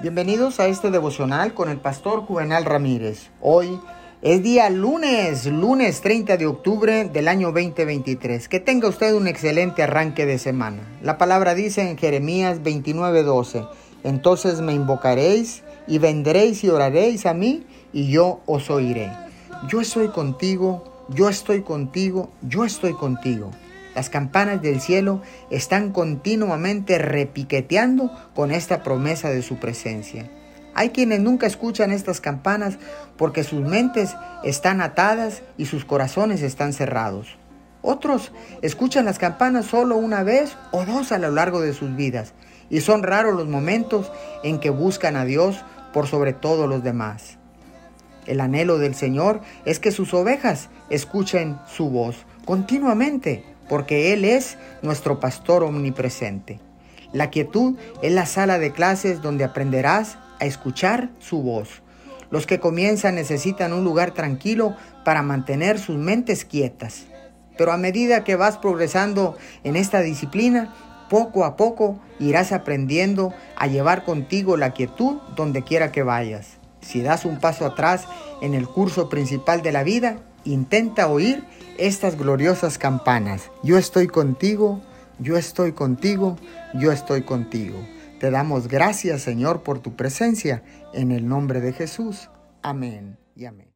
Bienvenidos a este devocional con el pastor Juvenal Ramírez. Hoy es día lunes, lunes 30 de octubre del año 2023. Que tenga usted un excelente arranque de semana. La palabra dice en Jeremías 29:12, entonces me invocaréis y vendréis y oraréis a mí y yo os oiré. Yo estoy contigo, yo estoy contigo, yo estoy contigo. Las campanas del cielo están continuamente repiqueteando con esta promesa de su presencia. Hay quienes nunca escuchan estas campanas porque sus mentes están atadas y sus corazones están cerrados. Otros escuchan las campanas solo una vez o dos a lo largo de sus vidas y son raros los momentos en que buscan a Dios por sobre todos los demás. El anhelo del Señor es que sus ovejas escuchen su voz continuamente porque Él es nuestro pastor omnipresente. La quietud es la sala de clases donde aprenderás a escuchar su voz. Los que comienzan necesitan un lugar tranquilo para mantener sus mentes quietas. Pero a medida que vas progresando en esta disciplina, poco a poco irás aprendiendo a llevar contigo la quietud donde quiera que vayas. Si das un paso atrás en el curso principal de la vida, intenta oír estas gloriosas campanas. Yo estoy contigo, yo estoy contigo, yo estoy contigo. Te damos gracias, Señor, por tu presencia, en el nombre de Jesús. Amén y amén.